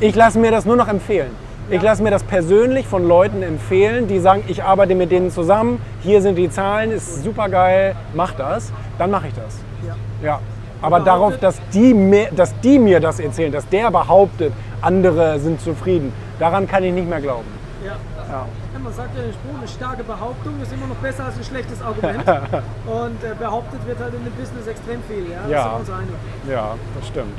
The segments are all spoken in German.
Ich lasse mir das nur noch empfehlen. Ich lasse mir das persönlich von Leuten empfehlen, die sagen, ich arbeite mit denen zusammen, hier sind die Zahlen, ist super geil, mach das. Dann mache ich das. ja. Aber darauf, dass die, mir, dass die mir das erzählen, dass der behauptet, andere sind zufrieden, daran kann ich nicht mehr glauben. Ja. Ja. Man sagt ja den Spruch, eine starke Behauptung ist immer noch besser als ein schlechtes Argument. Und äh, behauptet wird halt in dem Business extrem viel. Ja, Ja. Das. Ja, das stimmt.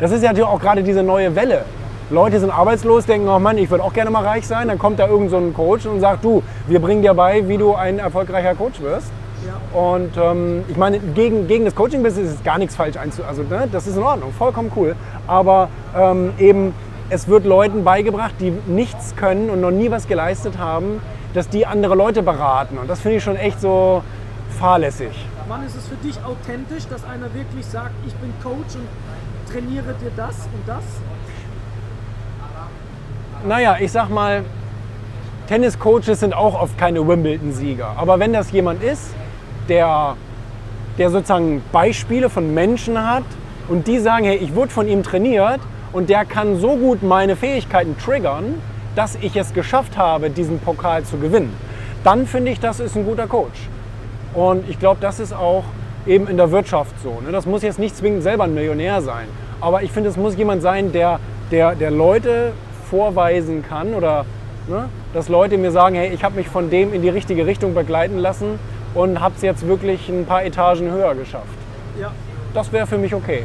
Das ist ja natürlich auch gerade diese neue Welle. Leute sind arbeitslos, denken, oh Mann, ich würde auch gerne mal reich sein. Dann kommt da irgend so ein Coach und sagt, du, wir bringen dir bei, wie du ein erfolgreicher Coach wirst. Ja. Und ähm, ich meine, gegen, gegen das Coaching-Business ist gar nichts falsch einzu... Also ne, das ist in Ordnung, vollkommen cool. Aber ähm, eben, es wird Leuten beigebracht, die nichts können und noch nie was geleistet haben, dass die andere Leute beraten. Und das finde ich schon echt so fahrlässig. Wann ist es für dich authentisch, dass einer wirklich sagt, ich bin Coach und trainiere dir das und das? Naja, ich sag mal, Tenniscoaches sind auch oft keine Wimbledon-Sieger. Aber wenn das jemand ist, der, der sozusagen Beispiele von Menschen hat und die sagen, hey, ich wurde von ihm trainiert und der kann so gut meine Fähigkeiten triggern, dass ich es geschafft habe, diesen Pokal zu gewinnen, dann finde ich, das ist ein guter Coach. Und ich glaube, das ist auch eben in der Wirtschaft so. Ne? Das muss jetzt nicht zwingend selber ein Millionär sein. Aber ich finde, es muss jemand sein, der, der, der Leute vorweisen kann oder ne? dass Leute mir sagen, hey, ich habe mich von dem in die richtige Richtung begleiten lassen und habe es jetzt wirklich ein paar Etagen höher geschafft. Ja. Das wäre für mich okay.